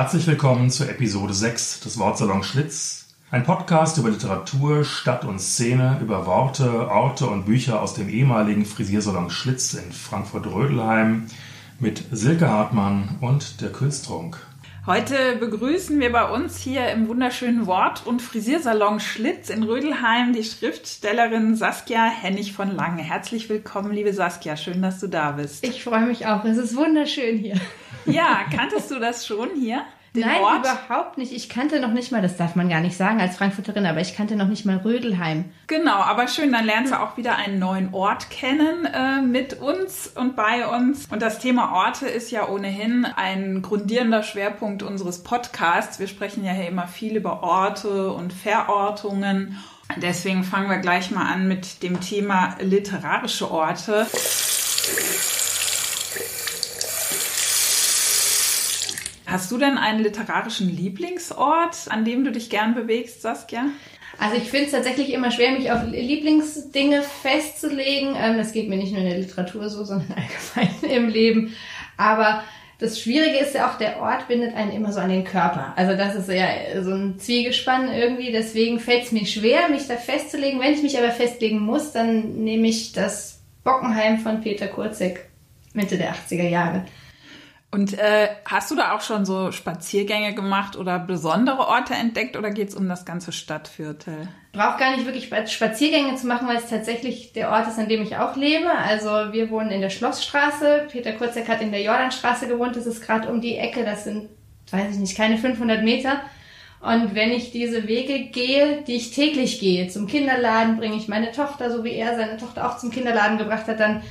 Herzlich willkommen zur Episode 6 des Wortsalon Schlitz. Ein Podcast über Literatur, Stadt und Szene, über Worte, Orte und Bücher aus dem ehemaligen Frisiersalon Schlitz in Frankfurt-Rödelheim mit Silke Hartmann und der Külstrunk. Heute begrüßen wir bei uns hier im wunderschönen Wort- und Frisiersalon Schlitz in Rödelheim die Schriftstellerin Saskia Hennig von Lange. Herzlich willkommen, liebe Saskia. Schön, dass du da bist. Ich freue mich auch. Es ist wunderschön hier. Ja, kanntest du das schon hier? Den Nein, Ort? überhaupt nicht. Ich kannte noch nicht mal, das darf man gar nicht sagen als Frankfurterin, aber ich kannte noch nicht mal Rödelheim. Genau, aber schön, dann lernst du auch wieder einen neuen Ort kennen äh, mit uns und bei uns. Und das Thema Orte ist ja ohnehin ein grundierender Schwerpunkt unseres Podcasts. Wir sprechen ja hier immer viel über Orte und Verortungen. Deswegen fangen wir gleich mal an mit dem Thema literarische Orte. Hast du denn einen literarischen Lieblingsort, an dem du dich gern bewegst, Saskia? Also ich finde es tatsächlich immer schwer, mich auf Lieblingsdinge festzulegen. Ähm, das geht mir nicht nur in der Literatur so, sondern allgemein im Leben. Aber das Schwierige ist ja auch, der Ort bindet einen immer so an den Körper. Also das ist ja so ein Zwiegespann irgendwie. Deswegen fällt es mir schwer, mich da festzulegen. Wenn ich mich aber festlegen muss, dann nehme ich das Bockenheim von Peter Kurzek, Mitte der 80er Jahre. Und äh, hast du da auch schon so Spaziergänge gemacht oder besondere Orte entdeckt oder geht's um das ganze Stadtviertel? Braucht gar nicht wirklich Spaziergänge zu machen, weil es tatsächlich der Ort ist, an dem ich auch lebe. Also wir wohnen in der Schlossstraße. Peter Kurzek hat in der Jordanstraße gewohnt. Das ist gerade um die Ecke. Das sind, weiß ich nicht, keine 500 Meter. Und wenn ich diese Wege gehe, die ich täglich gehe, zum Kinderladen bringe ich meine Tochter, so wie er seine Tochter auch zum Kinderladen gebracht hat, dann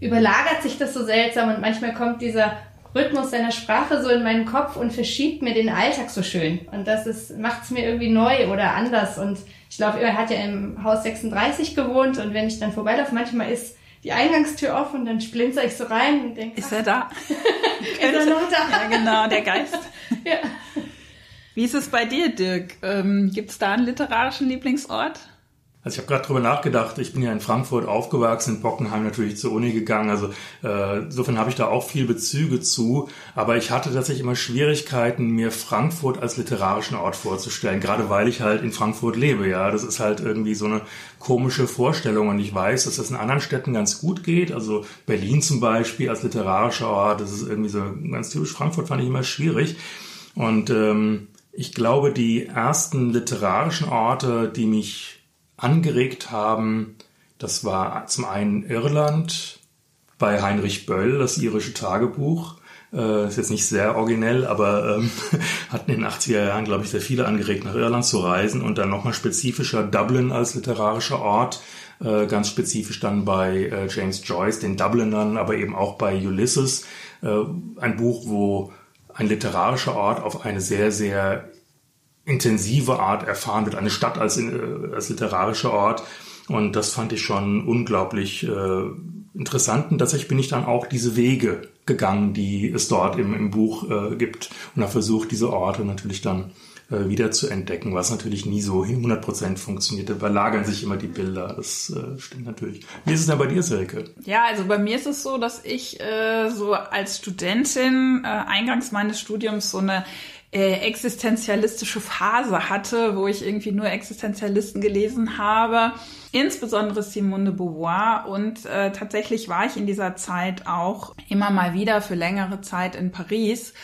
überlagert sich das so seltsam und manchmal kommt dieser Rhythmus seiner Sprache so in meinen Kopf und verschiebt mir den Alltag so schön. Und das macht es mir irgendwie neu oder anders. Und ich glaube, er hat ja im Haus 36 gewohnt und wenn ich dann vorbeilaufe, manchmal ist die Eingangstür offen und dann splinter ich so rein und denke, ist er da? ist er noch da? Ja, genau, der Geist. ja. Wie ist es bei dir, Dirk? Ähm, Gibt es da einen literarischen Lieblingsort? Also ich habe gerade drüber nachgedacht, ich bin ja in Frankfurt aufgewachsen, in Bockenheim natürlich zur Uni gegangen, also äh, insofern habe ich da auch viel Bezüge zu, aber ich hatte tatsächlich immer Schwierigkeiten, mir Frankfurt als literarischen Ort vorzustellen, gerade weil ich halt in Frankfurt lebe, ja, das ist halt irgendwie so eine komische Vorstellung. Und ich weiß, dass das in anderen Städten ganz gut geht, also Berlin zum Beispiel als literarischer Ort, das ist irgendwie so ganz typisch Frankfurt, fand ich immer schwierig. Und ähm, ich glaube, die ersten literarischen Orte, die mich angeregt haben. Das war zum einen Irland bei Heinrich Böll, das irische Tagebuch. Äh, ist jetzt nicht sehr originell, aber ähm, hatten in den 80er Jahren, glaube ich, sehr viele angeregt, nach Irland zu reisen und dann nochmal spezifischer Dublin als literarischer Ort, äh, ganz spezifisch dann bei äh, James Joyce, den Dublinern, aber eben auch bei Ulysses, äh, ein Buch, wo ein literarischer Ort auf eine sehr, sehr intensive Art erfahren wird, eine Stadt als, äh, als literarischer Ort. Und das fand ich schon unglaublich äh, interessant. Und tatsächlich bin ich dann auch diese Wege gegangen, die es dort im, im Buch äh, gibt. Und habe versucht, diese Orte natürlich dann äh, wieder zu entdecken, was natürlich nie so 100% funktioniert. Da überlagern sich immer die Bilder. Das äh, stimmt natürlich. Wie ist es denn bei dir, Silke? Ja, also bei mir ist es so, dass ich äh, so als Studentin äh, eingangs meines Studiums so eine äh, existenzialistische Phase hatte, wo ich irgendwie nur Existenzialisten gelesen habe, insbesondere Simone de Beauvoir. Und äh, tatsächlich war ich in dieser Zeit auch immer mal wieder für längere Zeit in Paris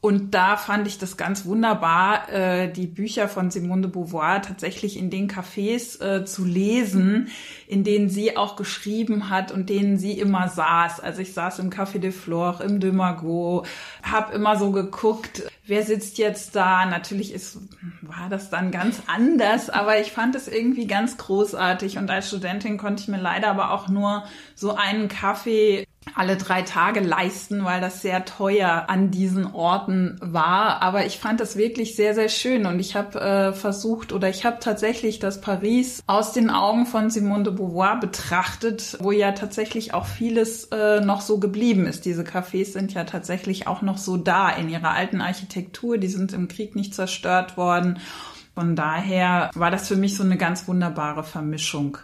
und da fand ich das ganz wunderbar, äh, die Bücher von Simone de Beauvoir tatsächlich in den Cafés äh, zu lesen, in denen sie auch geschrieben hat und denen sie immer saß. Also ich saß im Café de Flore, im de Margot, habe immer so geguckt, wer sitzt jetzt da. Natürlich ist, war das dann ganz anders, aber ich fand es irgendwie ganz großartig. Und als Studentin konnte ich mir leider aber auch nur so einen Kaffee alle drei Tage leisten, weil das sehr teuer an diesen Orten war. Aber ich fand das wirklich sehr, sehr schön und ich habe äh, versucht oder ich habe tatsächlich das Paris aus den Augen von Simone de Beauvoir betrachtet, wo ja tatsächlich auch vieles äh, noch so geblieben ist. Diese Cafés sind ja tatsächlich auch noch so da in ihrer alten Architektur. Die sind im Krieg nicht zerstört worden. Von daher war das für mich so eine ganz wunderbare Vermischung.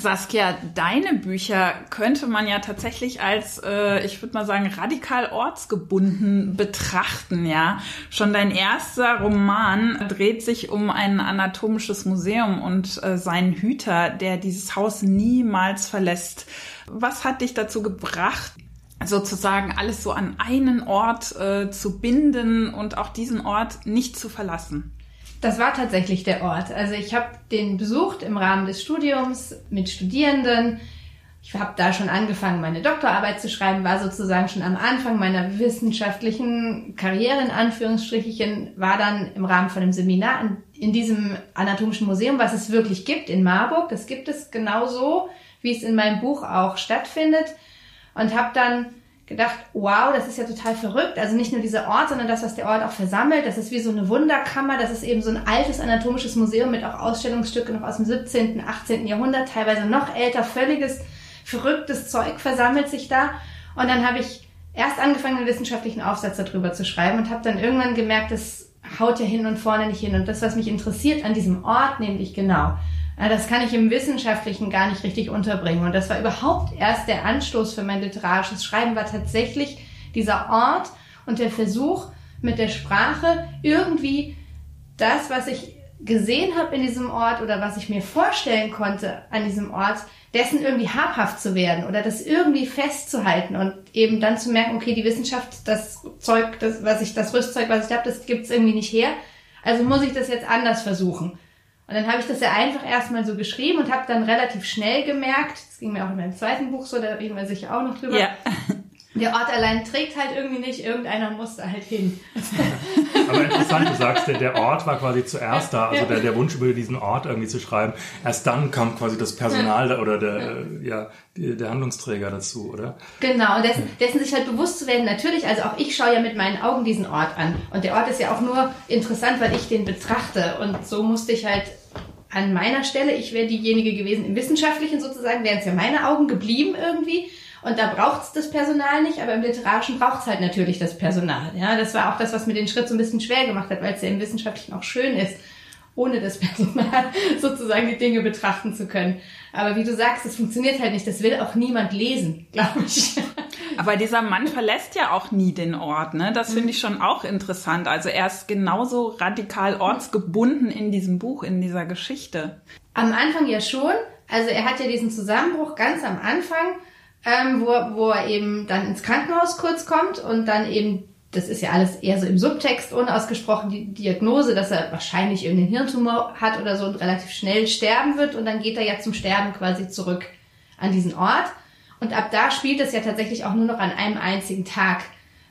Saskia, deine Bücher könnte man ja tatsächlich als, äh, ich würde mal sagen, radikal ortsgebunden betrachten, ja. Schon dein erster Roman dreht sich um ein anatomisches Museum und äh, seinen Hüter, der dieses Haus niemals verlässt. Was hat dich dazu gebracht, sozusagen alles so an einen Ort äh, zu binden und auch diesen Ort nicht zu verlassen? Das war tatsächlich der Ort. Also ich habe den besucht im Rahmen des Studiums mit Studierenden. Ich habe da schon angefangen, meine Doktorarbeit zu schreiben, war sozusagen schon am Anfang meiner wissenschaftlichen Karriere in Anführungsstrichen, war dann im Rahmen von einem Seminar in, in diesem anatomischen Museum, was es wirklich gibt in Marburg. Das gibt es genauso, wie es in meinem Buch auch stattfindet. Und habe dann gedacht, wow, das ist ja total verrückt. Also nicht nur dieser Ort, sondern das, was der Ort auch versammelt. Das ist wie so eine Wunderkammer. Das ist eben so ein altes anatomisches Museum mit auch Ausstellungsstücke noch aus dem 17., 18. Jahrhundert, teilweise noch älter, völliges, verrücktes Zeug versammelt sich da. Und dann habe ich erst angefangen, einen wissenschaftlichen Aufsatz darüber zu schreiben und habe dann irgendwann gemerkt, das haut ja hin und vorne nicht hin. Und das, was mich interessiert an diesem Ort, nämlich genau, das kann ich im Wissenschaftlichen gar nicht richtig unterbringen. Und das war überhaupt erst der Anstoß für mein literarisches Schreiben, war tatsächlich dieser Ort und der Versuch mit der Sprache irgendwie das, was ich gesehen habe in diesem Ort oder was ich mir vorstellen konnte an diesem Ort, dessen irgendwie habhaft zu werden oder das irgendwie festzuhalten und eben dann zu merken, okay, die Wissenschaft, das Zeug, das, was ich, das Rüstzeug, was ich habe, das gibt's irgendwie nicht her. Also muss ich das jetzt anders versuchen. Und dann habe ich das ja einfach erstmal so geschrieben und habe dann relativ schnell gemerkt, das ging mir auch in meinem zweiten Buch so, da reden wir sicher auch noch drüber. Ja. Der Ort allein trägt halt irgendwie nicht, irgendeiner musste halt hin. Aber interessant, du sagst, der, der Ort war quasi zuerst da, also der, der Wunsch über diesen Ort irgendwie zu schreiben. Erst dann kam quasi das Personal oder der, ja, der Handlungsträger dazu, oder? Genau, und dessen, dessen sich halt bewusst zu werden, natürlich, also auch ich schaue ja mit meinen Augen diesen Ort an. Und der Ort ist ja auch nur interessant, weil ich den betrachte. Und so musste ich halt an meiner Stelle, ich wäre diejenige gewesen im Wissenschaftlichen sozusagen, wären es ja meine Augen geblieben irgendwie. Und da braucht es das Personal nicht, aber im Literarischen braucht es halt natürlich das Personal. Ja, das war auch das, was mir den Schritt so ein bisschen schwer gemacht hat, weil es ja im Wissenschaftlichen auch schön ist, ohne das Personal sozusagen die Dinge betrachten zu können. Aber wie du sagst, es funktioniert halt nicht. Das will auch niemand lesen, glaube ich. Aber dieser Mann verlässt ja auch nie den Ort, ne? Das finde ich schon auch interessant. Also er ist genauso radikal ortsgebunden in diesem Buch, in dieser Geschichte. Am Anfang ja schon. Also er hat ja diesen Zusammenbruch ganz am Anfang, ähm, wo, wo er eben dann ins Krankenhaus kurz kommt und dann eben das ist ja alles eher so im Subtext unausgesprochen, die Diagnose, dass er wahrscheinlich irgendeinen Hirntumor hat oder so und relativ schnell sterben wird und dann geht er ja zum Sterben quasi zurück an diesen Ort. Und ab da spielt es ja tatsächlich auch nur noch an einem einzigen Tag.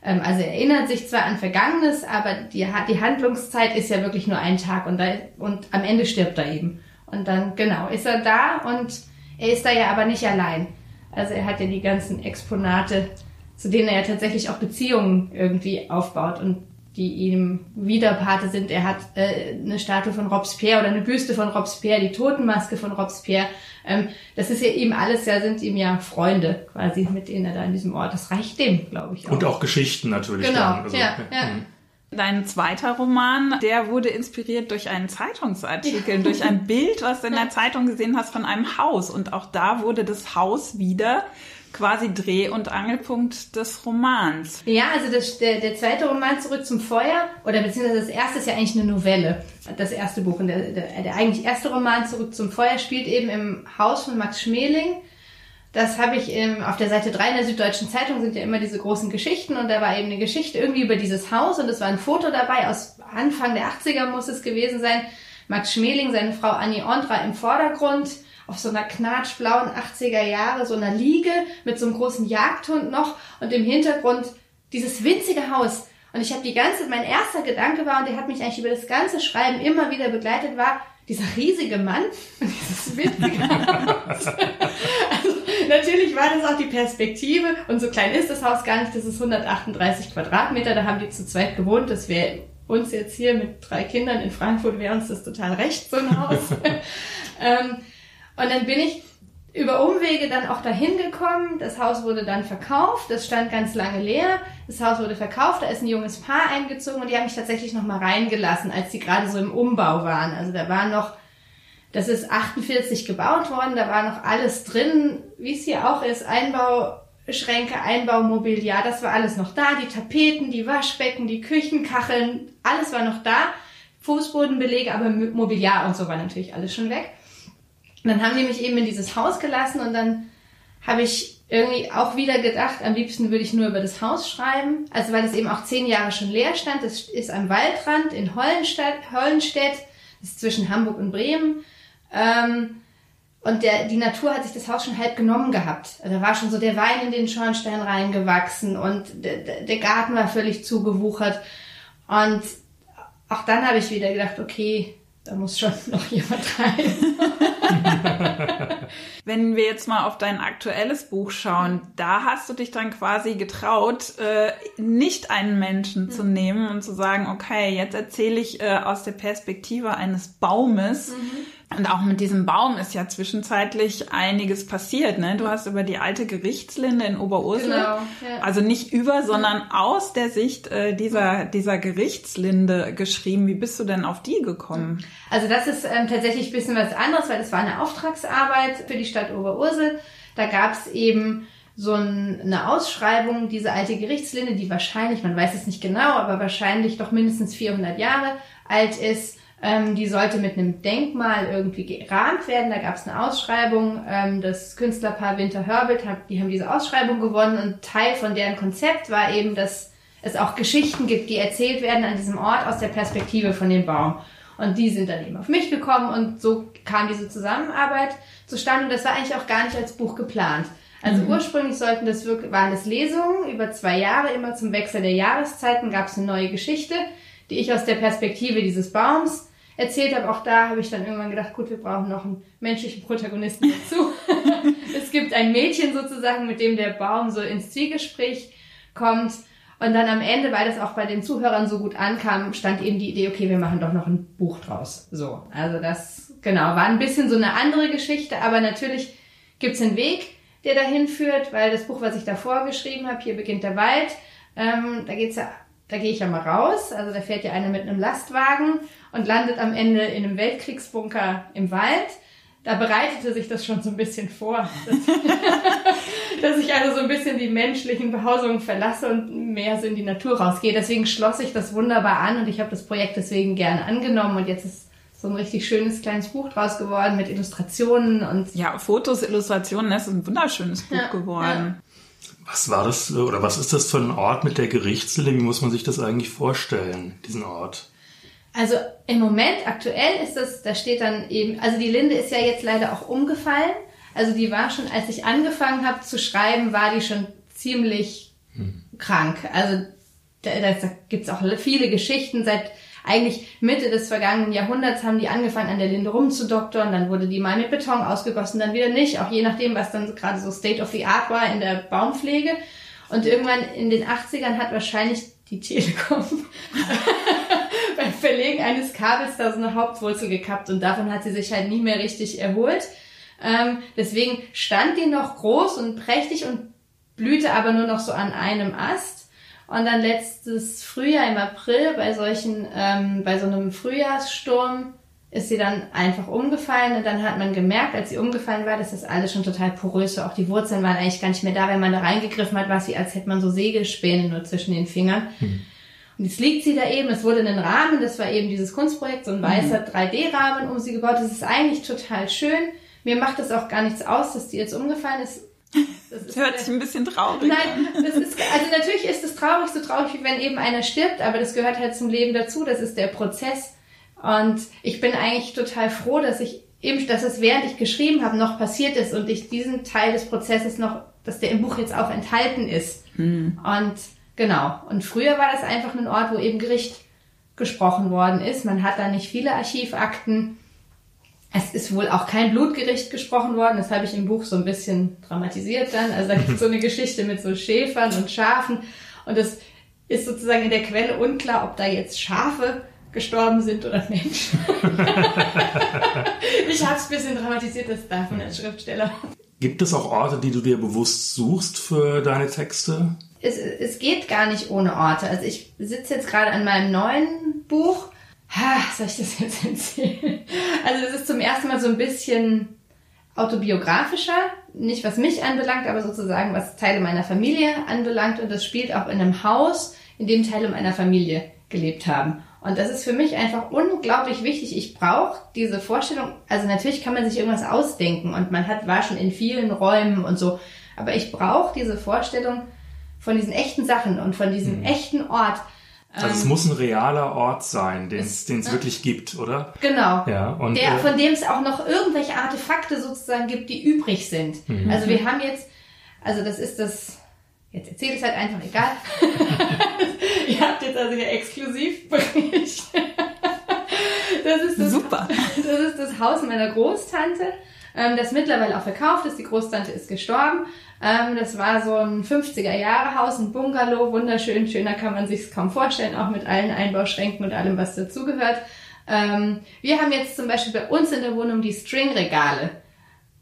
Ähm, also er erinnert sich zwar an Vergangenes, aber die, die Handlungszeit ist ja wirklich nur ein Tag und, da, und am Ende stirbt er eben. Und dann, genau, ist er da und er ist da ja aber nicht allein. Also er hat ja die ganzen Exponate zu denen er ja tatsächlich auch Beziehungen irgendwie aufbaut und die ihm Widerpate sind. Er hat äh, eine Statue von Robespierre oder eine Büste von Robespierre, die Totenmaske von Robespierre. Ähm, das ist ja ihm alles, ja, sind ihm ja Freunde quasi, mit denen er da in diesem Ort. Das reicht dem, glaube ich. Auch. Und auch Geschichten natürlich. Genau. Also, ja, ja. Mhm. Dein zweiter Roman, der wurde inspiriert durch einen Zeitungsartikel, durch ein Bild, was du in der Zeitung gesehen hast von einem Haus. Und auch da wurde das Haus wieder quasi Dreh- und Angelpunkt des Romans. Ja, also das, der, der zweite Roman Zurück zum Feuer, oder beziehungsweise das erste ist ja eigentlich eine Novelle, das erste Buch. Und der, der, der eigentlich erste Roman Zurück zum Feuer spielt eben im Haus von Max Schmeling. Das habe ich ähm, auf der Seite 3 in der Süddeutschen Zeitung sind ja immer diese großen Geschichten und da war eben eine Geschichte irgendwie über dieses Haus und es war ein Foto dabei aus Anfang der 80er muss es gewesen sein. Max Schmeling, seine Frau Annie Ondra im Vordergrund auf so einer knatschblauen 80er Jahre, so einer Liege mit so einem großen Jagdhund noch und im Hintergrund dieses winzige Haus. Und ich habe die ganze, mein erster Gedanke war, und der hat mich eigentlich über das ganze Schreiben immer wieder begleitet, war, dieser riesige Mann und dieses witzige Haus. also, natürlich war das auch die Perspektive und so klein ist das Haus gar nicht, das ist 138 Quadratmeter, da haben die zu zweit gewohnt, das wäre uns jetzt hier mit drei Kindern in Frankfurt wäre uns das total recht, so ein Haus. ähm, und dann bin ich über Umwege dann auch dahin gekommen. Das Haus wurde dann verkauft. Das stand ganz lange leer. Das Haus wurde verkauft. Da ist ein junges Paar eingezogen und die haben mich tatsächlich noch mal reingelassen, als die gerade so im Umbau waren. Also da war noch, das ist 48 gebaut worden. Da war noch alles drin, wie es hier auch ist. Einbauschränke, Einbaumobiliar, das war alles noch da. Die Tapeten, die Waschbecken, die Küchenkacheln, alles war noch da. Fußbodenbelege, aber Mobiliar und so war natürlich alles schon weg. Und dann haben die mich eben in dieses Haus gelassen und dann habe ich irgendwie auch wieder gedacht, am liebsten würde ich nur über das Haus schreiben. Also weil es eben auch zehn Jahre schon leer stand. Das ist am Waldrand in Hollenstedt. Das ist zwischen Hamburg und Bremen. Ähm, und der, die Natur hat sich das Haus schon halb genommen gehabt. Also da war schon so der Wein in den Schornstein reingewachsen und der, der Garten war völlig zugewuchert. Und auch dann habe ich wieder gedacht, okay, da muss schon noch jemand rein. Wenn wir jetzt mal auf dein aktuelles Buch schauen, da hast du dich dann quasi getraut, äh, nicht einen Menschen mhm. zu nehmen und zu sagen, okay, jetzt erzähle ich äh, aus der Perspektive eines Baumes. Mhm und auch mit diesem Baum ist ja zwischenzeitlich einiges passiert. Ne? Du hast über die alte Gerichtslinde in Oberursel, genau, ja. also nicht über, sondern aus der Sicht äh, dieser, dieser Gerichtslinde geschrieben. Wie bist du denn auf die gekommen? Also das ist ähm, tatsächlich ein bisschen was anderes, weil das war eine Auftragsarbeit für die Stadt Oberursel. Da gab es eben so ein, eine Ausschreibung, diese alte Gerichtslinde, die wahrscheinlich, man weiß es nicht genau, aber wahrscheinlich doch mindestens 400 Jahre alt ist ähm, die sollte mit einem Denkmal irgendwie gerahmt werden. Da gab es eine Ausschreibung. Ähm, das Künstlerpaar Winter Herbert, hat, die haben diese Ausschreibung gewonnen und Teil von deren Konzept war eben, dass es auch Geschichten gibt, die erzählt werden an diesem Ort aus der Perspektive von dem Baum. Und die sind dann eben auf mich gekommen und so kam diese Zusammenarbeit zustande. Und das war eigentlich auch gar nicht als Buch geplant. Also mhm. ursprünglich sollten das wirklich, waren das Lesungen über zwei Jahre, immer zum Wechsel der Jahreszeiten gab es eine neue Geschichte, die ich aus der Perspektive dieses Baums erzählt habe. Auch da habe ich dann irgendwann gedacht, gut, wir brauchen noch einen menschlichen Protagonisten dazu. es gibt ein Mädchen sozusagen, mit dem der Baum so ins Zwiegespräch kommt. Und dann am Ende, weil das auch bei den Zuhörern so gut ankam, stand eben die Idee, okay, wir machen doch noch ein Buch draus. So, also das, genau, war ein bisschen so eine andere Geschichte, aber natürlich gibt's einen Weg, der dahin führt, weil das Buch, was ich davor geschrieben habe, hier beginnt der Wald, ähm, da geht's ja da gehe ich ja mal raus. Also da fährt ja einer mit einem Lastwagen und landet am Ende in einem Weltkriegsbunker im Wald. Da bereitete sich das schon so ein bisschen vor, dass, dass ich also so ein bisschen die menschlichen Behausungen verlasse und mehr so in die Natur rausgehe. Deswegen schloss ich das wunderbar an und ich habe das Projekt deswegen gerne angenommen und jetzt ist so ein richtig schönes kleines Buch draus geworden mit Illustrationen und ja Fotos, Illustrationen. Das ist ein wunderschönes Buch ja, geworden. Ja. Was war das oder was ist das für ein Ort mit der Gerichtslinde? Wie muss man sich das eigentlich vorstellen, diesen Ort? Also im Moment aktuell ist das, da steht dann eben, also die Linde ist ja jetzt leider auch umgefallen. Also die war schon, als ich angefangen habe zu schreiben, war die schon ziemlich hm. krank. Also da, da, da gibt es auch viele Geschichten. Seit eigentlich Mitte des vergangenen Jahrhunderts haben die angefangen, an der Linde rumzudoktern, dann wurde die mal mit Beton ausgegossen, dann wieder nicht, auch je nachdem, was dann gerade so State of the Art war in der Baumpflege. Und irgendwann in den 80ern hat wahrscheinlich die Telekom beim Verlegen eines Kabels da so eine Hauptwurzel gekappt und davon hat sie sich halt nie mehr richtig erholt. Ähm, deswegen stand die noch groß und prächtig und blühte aber nur noch so an einem Ast. Und dann letztes Frühjahr im April bei solchen, ähm, bei so einem Frühjahrssturm ist sie dann einfach umgefallen und dann hat man gemerkt, als sie umgefallen war, dass das alles schon total porös war. Auch die Wurzeln waren eigentlich gar nicht mehr da. Wenn man da reingegriffen hat, war es wie, als hätte man so Sägespäne nur zwischen den Fingern. Hm. Und jetzt liegt sie da eben, es wurde ein Rahmen, das war eben dieses Kunstprojekt, so ein weißer 3D-Rahmen um sie gebaut. Das ist eigentlich total schön. Mir macht das auch gar nichts aus, dass die jetzt umgefallen ist. Das, das hört sich ein bisschen traurig Nein, an. das ist, also natürlich ist es traurig, so traurig, wie wenn eben einer stirbt, aber das gehört halt zum Leben dazu, das ist der Prozess. Und ich bin eigentlich total froh, dass ich eben, dass es während ich geschrieben habe noch passiert ist und ich diesen Teil des Prozesses noch, dass der im Buch jetzt auch enthalten ist. Hm. Und genau. Und früher war das einfach ein Ort, wo eben Gericht gesprochen worden ist. Man hat da nicht viele Archivakten. Es ist wohl auch kein Blutgericht gesprochen worden. Das habe ich im Buch so ein bisschen dramatisiert dann. Also da gibt es so eine Geschichte mit so Schäfern und Schafen. Und es ist sozusagen in der Quelle unklar, ob da jetzt Schafe gestorben sind oder Menschen. ich habe es ein bisschen dramatisiert, das darf man als Schriftsteller. Gibt es auch Orte, die du dir bewusst suchst für deine Texte? Es, es geht gar nicht ohne Orte. Also ich sitze jetzt gerade an meinem neuen Buch ha, soll ich das jetzt erzählen? Also es ist zum ersten Mal so ein bisschen autobiografischer, nicht was mich anbelangt, aber sozusagen was Teile meiner Familie anbelangt und das spielt auch in einem Haus, in dem Teile meiner Familie gelebt haben. Und das ist für mich einfach unglaublich wichtig. Ich brauche diese Vorstellung. Also natürlich kann man sich irgendwas ausdenken und man hat war schon in vielen Räumen und so, aber ich brauche diese Vorstellung von diesen echten Sachen und von diesem mhm. echten Ort. Also es ähm, muss ein realer Ort sein, den es ne? wirklich gibt, oder? Genau. Ja, und, Der, äh, von dem es auch noch irgendwelche Artefakte sozusagen gibt, die übrig sind. Mhm. Also wir haben jetzt, also das ist das, jetzt erzähle ich es halt einfach, egal. Ihr habt jetzt also hier Exklusivbericht. das ist das, Super. Das ist das Haus meiner Großtante, ähm, das mittlerweile auch verkauft ist. Die Großtante ist gestorben. Ähm, das war so ein 50er-Jahre-Haus, ein Bungalow, wunderschön, schöner kann man sich kaum vorstellen, auch mit allen Einbauschränken und allem, was dazugehört. Ähm, wir haben jetzt zum Beispiel bei uns in der Wohnung die Stringregale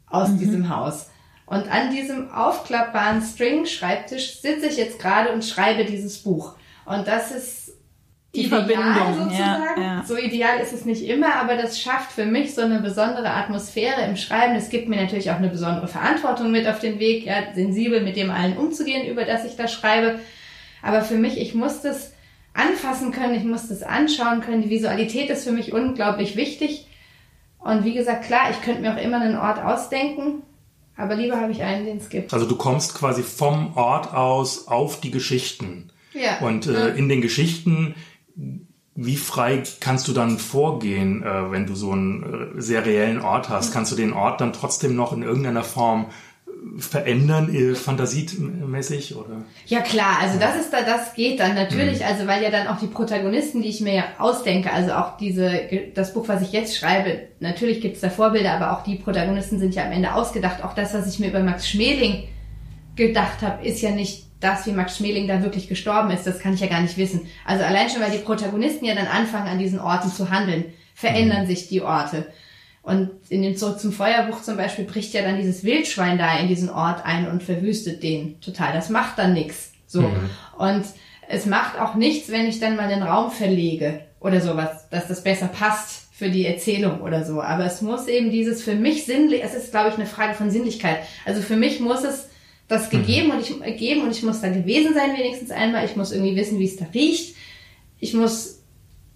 aus mhm. diesem Haus. Und an diesem aufklappbaren String-Schreibtisch sitze ich jetzt gerade und schreibe dieses Buch. Und das ist die ideal Verbindung sozusagen. Ja, ja. So ideal ist es nicht immer, aber das schafft für mich so eine besondere Atmosphäre im Schreiben. Es gibt mir natürlich auch eine besondere Verantwortung mit auf den Weg, ja, sensibel mit dem allen umzugehen, über das ich da schreibe. Aber für mich, ich muss das anfassen können, ich muss das anschauen können. Die Visualität ist für mich unglaublich wichtig. Und wie gesagt, klar, ich könnte mir auch immer einen Ort ausdenken, aber lieber habe ich einen, den es gibt. Also du kommst quasi vom Ort aus auf die Geschichten. Ja. Und äh, in den Geschichten wie frei kannst du dann vorgehen, äh, wenn du so einen äh, sehr reellen Ort hast? Kannst du den Ort dann trotzdem noch in irgendeiner Form äh, verändern, äh, fantasiemäßig oder? Ja klar, also das ist da, das geht dann natürlich, mhm. also weil ja dann auch die Protagonisten, die ich mir ja ausdenke, also auch diese, das Buch, was ich jetzt schreibe, natürlich gibt's da Vorbilder, aber auch die Protagonisten sind ja am Ende ausgedacht. Auch das, was ich mir über Max Schmeling gedacht habe, ist ja nicht das, wie Max Schmeling da wirklich gestorben ist, das kann ich ja gar nicht wissen. Also allein schon, weil die Protagonisten ja dann anfangen, an diesen Orten zu handeln, verändern mhm. sich die Orte. Und in dem Zurück zum Feuerbuch zum Beispiel bricht ja dann dieses Wildschwein da in diesen Ort ein und verwüstet den total. Das macht dann nichts. So. Mhm. Und es macht auch nichts, wenn ich dann mal den Raum verlege oder sowas, dass das besser passt für die Erzählung oder so. Aber es muss eben dieses für mich sinnlich, es ist, glaube ich, eine Frage von Sinnlichkeit. Also für mich muss es das gegeben mhm. und ich geben und ich muss da gewesen sein wenigstens einmal. Ich muss irgendwie wissen, wie es da riecht. Ich muss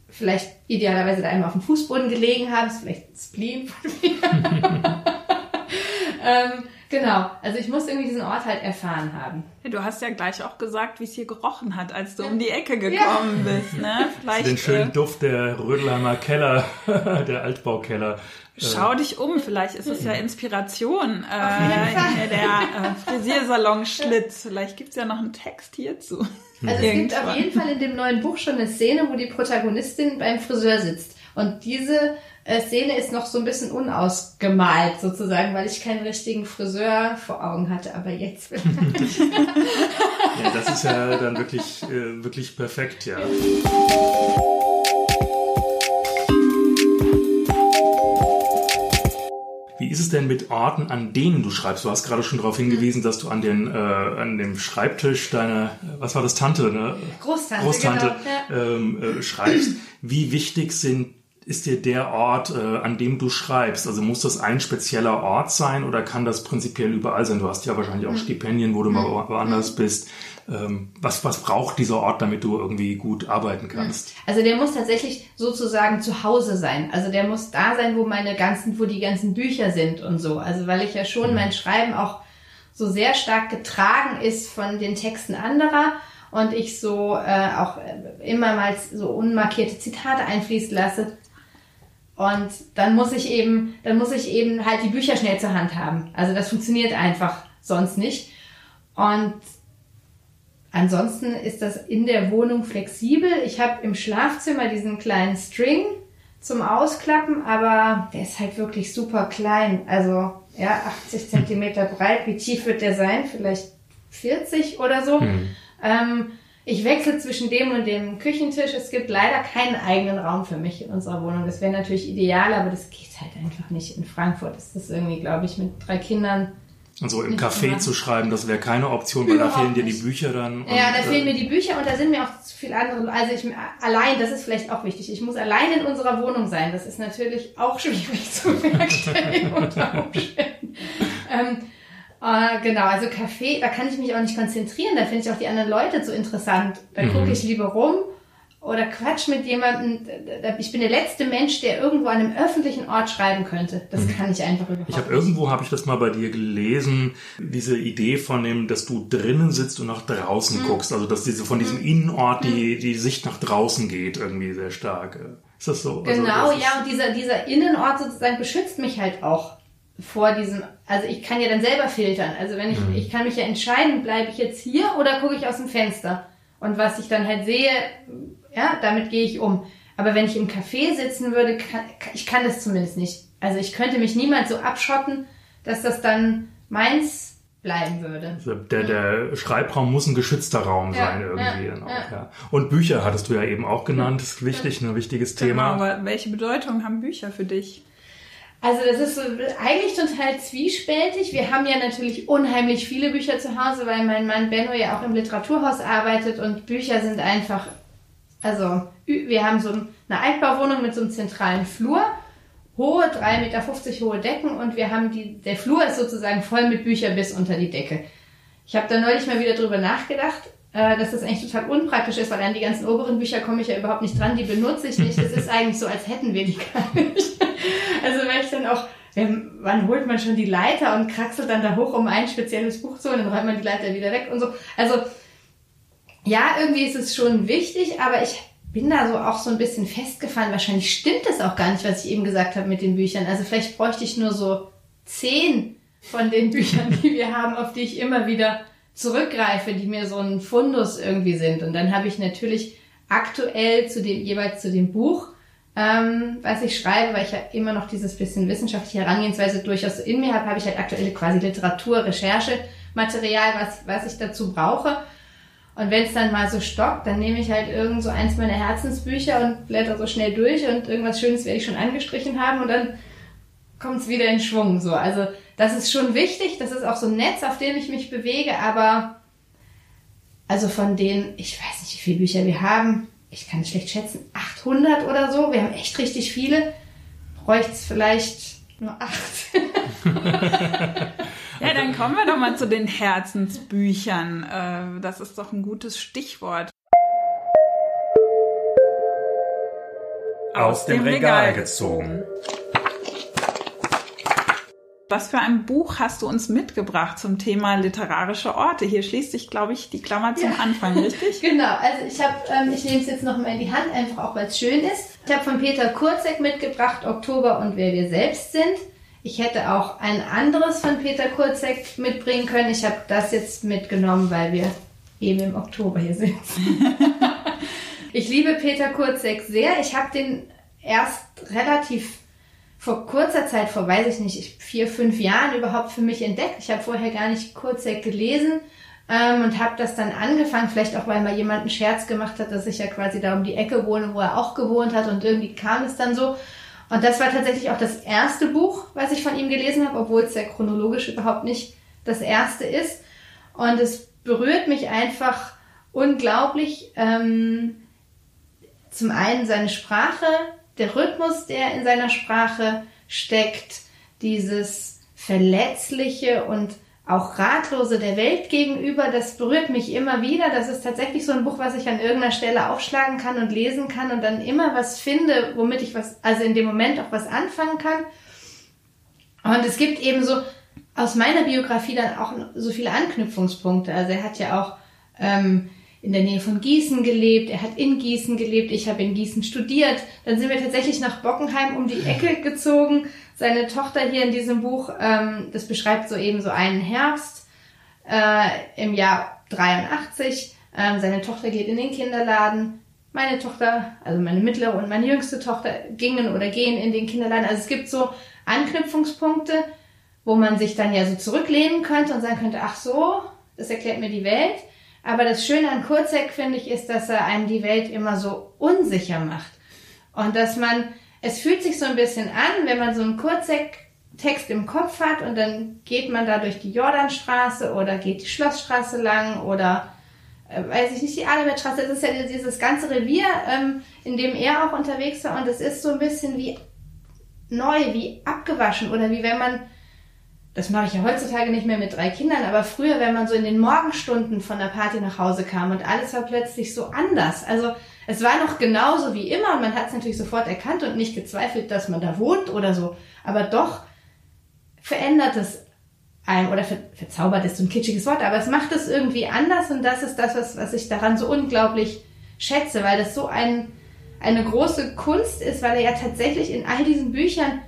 vielleicht idealerweise da einmal auf dem Fußboden gelegen haben. Das ist vielleicht ein Spleen von mir. ähm, genau. Also ich muss irgendwie diesen Ort halt erfahren haben. Du hast ja gleich auch gesagt, wie es hier gerochen hat, als du ja. um die Ecke gekommen ja. bist. Ne? Vielleicht, Den schönen äh, Duft der Rödelheimer Keller, der Altbaukeller. Schau dich um, vielleicht ist es ja Inspiration. Äh, der äh, Frisiersalon Schlitz. Vielleicht gibt's ja noch einen Text hierzu. Also es gibt auf jeden Fall in dem neuen Buch schon eine Szene, wo die Protagonistin beim Friseur sitzt. Und diese äh, Szene ist noch so ein bisschen unausgemalt sozusagen, weil ich keinen richtigen Friseur vor Augen hatte, aber jetzt. ja, das ist ja dann wirklich, äh, wirklich perfekt, ja. Wie ist es denn mit Orten, an denen du schreibst? Du hast gerade schon darauf hingewiesen, dass du an, den, äh, an dem Schreibtisch deiner, was war das, Tante, ne? Großtante, Großtante genau. ähm, äh, schreibst. Wie wichtig sind ist dir der Ort, äh, an dem du schreibst? Also muss das ein spezieller Ort sein oder kann das prinzipiell überall sein? Du hast ja wahrscheinlich auch mhm. Stipendien, wo du mal mhm. woanders bist. Ähm, was, was braucht dieser Ort, damit du irgendwie gut arbeiten kannst? Also der muss tatsächlich sozusagen zu Hause sein. Also der muss da sein, wo meine ganzen, wo die ganzen Bücher sind und so. Also weil ich ja schon mhm. mein Schreiben auch so sehr stark getragen ist von den Texten anderer und ich so äh, auch immer mal so unmarkierte Zitate einfließen lasse. Und dann muss ich eben, dann muss ich eben halt die Bücher schnell zur Hand haben. Also das funktioniert einfach sonst nicht. Und Ansonsten ist das in der Wohnung flexibel. Ich habe im Schlafzimmer diesen kleinen String zum Ausklappen, aber der ist halt wirklich super klein. Also ja, 80 Zentimeter breit. Wie tief wird der sein? Vielleicht 40 oder so. Mhm. Ähm, ich wechsle zwischen dem und dem Küchentisch. Es gibt leider keinen eigenen Raum für mich in unserer Wohnung. Das wäre natürlich ideal, aber das geht halt einfach nicht. In Frankfurt ist das irgendwie, glaube ich, mit drei Kindern. Also im Café zu schreiben, das wäre keine Option, weil Überhaupt da fehlen dir die Bücher dann. ja, da äh, fehlen mir die Bücher und da sind mir auch zu viele andere. Also ich allein, das ist vielleicht auch wichtig. Ich muss allein in unserer Wohnung sein. Das ist natürlich auch schwierig zu bewerkstelligen unter Umständen. Ähm, äh, genau, also Kaffee, da kann ich mich auch nicht konzentrieren, da finde ich auch die anderen Leute so interessant. Da mhm. gucke ich lieber rum oder quatsch mit jemandem. Ich bin der letzte Mensch, der irgendwo an einem öffentlichen Ort schreiben könnte. Das mhm. kann ich einfach überhaupt Ich habe irgendwo habe ich das mal bei dir gelesen, diese Idee von dem, dass du drinnen sitzt und nach draußen mhm. guckst, also dass diese von diesem mhm. Innenort die mhm. die Sicht nach draußen geht irgendwie sehr stark. Ist das so? Also genau, also, ja, und dieser dieser Innenort sozusagen beschützt mich halt auch vor diesem, also ich kann ja dann selber filtern. Also wenn ich, mhm. ich kann mich ja entscheiden, bleibe ich jetzt hier oder gucke ich aus dem Fenster. Und was ich dann halt sehe, ja, damit gehe ich um. Aber wenn ich im Café sitzen würde, kann, ich kann das zumindest nicht. Also ich könnte mich niemals so abschotten, dass das dann meins bleiben würde. Also der, der Schreibraum muss ein geschützter Raum ja, sein irgendwie. Ja, auch, ja. Und Bücher hattest du ja eben auch genannt, das ist wichtig, ein wichtiges genau, Thema. Aber welche Bedeutung haben Bücher für dich? Also das ist so, eigentlich total zwiespältig. Wir haben ja natürlich unheimlich viele Bücher zu Hause, weil mein Mann Benno ja auch im Literaturhaus arbeitet und Bücher sind einfach, also wir haben so eine Altbauwohnung mit so einem zentralen Flur, hohe, 3,50 Meter hohe Decken und wir haben die, der Flur ist sozusagen voll mit Büchern bis unter die Decke. Ich habe da neulich mal wieder drüber nachgedacht, äh, dass das eigentlich total unpraktisch ist, weil an die ganzen oberen Bücher komme ich ja überhaupt nicht dran, die benutze ich nicht. Es ist eigentlich so, als hätten wir die gar nicht. Also weil ich dann auch, wann holt man schon die Leiter und kraxelt dann da hoch, um ein spezielles Buch zu holen, dann räumt man die Leiter wieder weg und so. Also ja, irgendwie ist es schon wichtig, aber ich bin da so auch so ein bisschen festgefahren. Wahrscheinlich stimmt das auch gar nicht, was ich eben gesagt habe mit den Büchern. Also vielleicht bräuchte ich nur so zehn von den Büchern, die wir haben, auf die ich immer wieder zurückgreife, die mir so ein Fundus irgendwie sind. Und dann habe ich natürlich aktuell zu dem, jeweils zu dem Buch, ähm, was ich schreibe, weil ich ja immer noch dieses bisschen wissenschaftliche Herangehensweise durchaus in mir habe, habe ich halt aktuelle quasi Literatur, Recherche, Material, was, was ich dazu brauche. Und wenn es dann mal so stockt, dann nehme ich halt irgend so eins meiner Herzensbücher und blätter so schnell durch und irgendwas Schönes werde ich schon angestrichen haben und dann kommt es wieder in Schwung. So, also das ist schon wichtig. Das ist auch so ein Netz, auf dem ich mich bewege. Aber also von denen, ich weiß nicht, wie viele Bücher wir haben. Ich kann es schlecht schätzen, 800 oder so. Wir haben echt richtig viele. Bräuchte es vielleicht nur acht. ja, dann kommen wir doch mal zu den Herzensbüchern. Äh, das ist doch ein gutes Stichwort. Aus, dem, Regal gezogen. Was für ein Buch hast du uns mitgebracht zum Thema literarische Orte? Hier schließt sich, glaube ich, die Klammer zum ja. Anfang, richtig? genau, also ich habe, ähm, ich nehme es jetzt nochmal in die Hand, einfach auch weil es schön ist. Ich habe von Peter Kurzek mitgebracht, Oktober und wer wir selbst sind. Ich hätte auch ein anderes von Peter Kurzek mitbringen können. Ich habe das jetzt mitgenommen, weil wir eben im Oktober hier sitzen. ich liebe Peter Kurzek sehr. Ich habe den erst relativ vor kurzer Zeit, vor weiß ich nicht, vier, fünf Jahren überhaupt für mich entdeckt. Ich habe vorher gar nicht Kurzek gelesen ähm, und habe das dann angefangen, vielleicht auch, weil mal jemand einen Scherz gemacht hat, dass ich ja quasi da um die Ecke wohne, wo er auch gewohnt hat und irgendwie kam es dann so. Und das war tatsächlich auch das erste Buch, was ich von ihm gelesen habe, obwohl es ja chronologisch überhaupt nicht das erste ist. Und es berührt mich einfach unglaublich. Ähm, zum einen seine Sprache, der Rhythmus, der in seiner Sprache steckt, dieses Verletzliche und auch Ratlose der Welt gegenüber, das berührt mich immer wieder. Das ist tatsächlich so ein Buch, was ich an irgendeiner Stelle aufschlagen kann und lesen kann und dann immer was finde, womit ich was, also in dem Moment auch was anfangen kann. Und es gibt eben so aus meiner Biografie dann auch so viele Anknüpfungspunkte. Also er hat ja auch ähm, in der Nähe von Gießen gelebt, er hat in Gießen gelebt, ich habe in Gießen studiert. Dann sind wir tatsächlich nach Bockenheim um die Ecke gezogen. Seine Tochter hier in diesem Buch, ähm, das beschreibt so eben so einen Herbst äh, im Jahr 83. Ähm, seine Tochter geht in den Kinderladen. meine Tochter, also meine mittlere und meine jüngste Tochter gingen oder gehen in den Kinderladen. Also es gibt so Anknüpfungspunkte, wo man sich dann ja so zurücklehnen könnte und sagen könnte, ach so, das erklärt mir die Welt. Aber das Schöne an Kurzek, finde ich, ist, dass er einem die Welt immer so unsicher macht. Und dass man, es fühlt sich so ein bisschen an, wenn man so einen Kurzek-Text im Kopf hat und dann geht man da durch die Jordanstraße oder geht die Schlossstraße lang oder äh, weiß ich nicht, die Adalbertstraße. Es ist ja dieses ganze Revier, ähm, in dem er auch unterwegs war und es ist so ein bisschen wie neu, wie abgewaschen oder wie wenn man das mache ich ja heutzutage nicht mehr mit drei Kindern, aber früher, wenn man so in den Morgenstunden von der Party nach Hause kam und alles war plötzlich so anders. Also es war noch genauso wie immer und man hat es natürlich sofort erkannt und nicht gezweifelt, dass man da wohnt oder so. Aber doch verändert es einem oder ver verzaubert ist so ein kitschiges Wort, aber es macht es irgendwie anders und das ist das, was, was ich daran so unglaublich schätze, weil das so ein, eine große Kunst ist, weil er ja tatsächlich in all diesen Büchern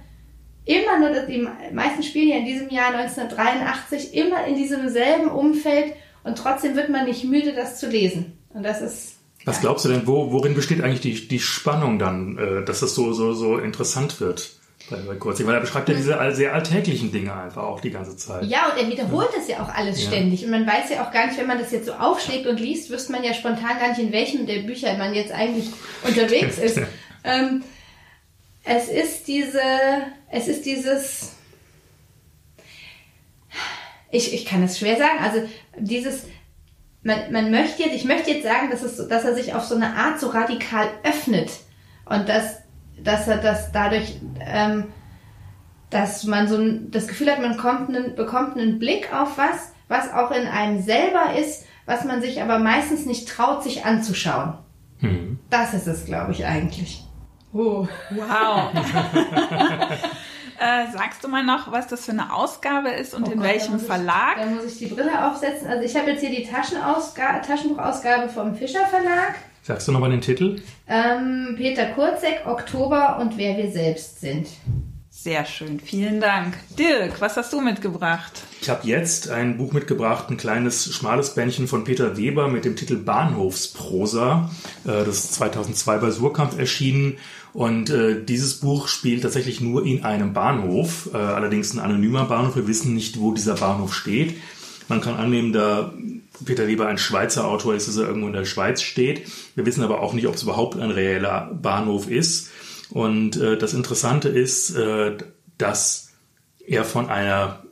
immer nur, die meisten spielen ja in diesem Jahr 1983 immer in diesem selben Umfeld und trotzdem wird man nicht müde, das zu lesen. Und das ist. Was glaubst du denn, wo, worin besteht eigentlich die, die Spannung dann, äh, dass das so, so, so interessant wird? Bei, bei Kurzig, weil er beschreibt ja diese sehr alltäglichen Dinge einfach auch die ganze Zeit. Ja, und er wiederholt das ja auch alles ja. ständig. Und man weiß ja auch gar nicht, wenn man das jetzt so aufschlägt und liest, wüsste man ja spontan gar nicht, in welchem der Bücher man jetzt eigentlich unterwegs ist. ähm, es ist diese, es ist dieses, ich, ich kann es schwer sagen, also dieses, man, man möchte jetzt, ich möchte jetzt sagen, dass, es, dass er sich auf so eine Art so radikal öffnet und dass, dass er das dadurch, ähm, dass man so ein, das Gefühl hat, man kommt einen, bekommt einen Blick auf was, was auch in einem selber ist, was man sich aber meistens nicht traut, sich anzuschauen. Hm. Das ist es, glaube ich, eigentlich. Oh. Wow. äh, sagst du mal noch, was das für eine Ausgabe ist und oh in Gott, welchem da Verlag? Ich, da muss ich die Brille aufsetzen. Also ich habe jetzt hier die Taschenbuchausgabe vom Fischer Verlag. Sagst du nochmal den Titel? Ähm, Peter Kurzek, Oktober und wer wir selbst sind. Sehr schön, vielen Dank. Dirk, was hast du mitgebracht? Ich habe jetzt ein Buch mitgebracht, ein kleines, schmales Bändchen von Peter Weber mit dem Titel Bahnhofsprosa. Äh, das ist 2002 bei Surkamp erschienen und äh, dieses Buch spielt tatsächlich nur in einem Bahnhof, äh, allerdings ein anonymer Bahnhof. Wir wissen nicht, wo dieser Bahnhof steht. Man kann annehmen, da Peter Weber ein Schweizer Autor ist, dass er irgendwo in der Schweiz steht. Wir wissen aber auch nicht, ob es überhaupt ein reeller Bahnhof ist. Und äh, das Interessante ist, äh, dass er von einer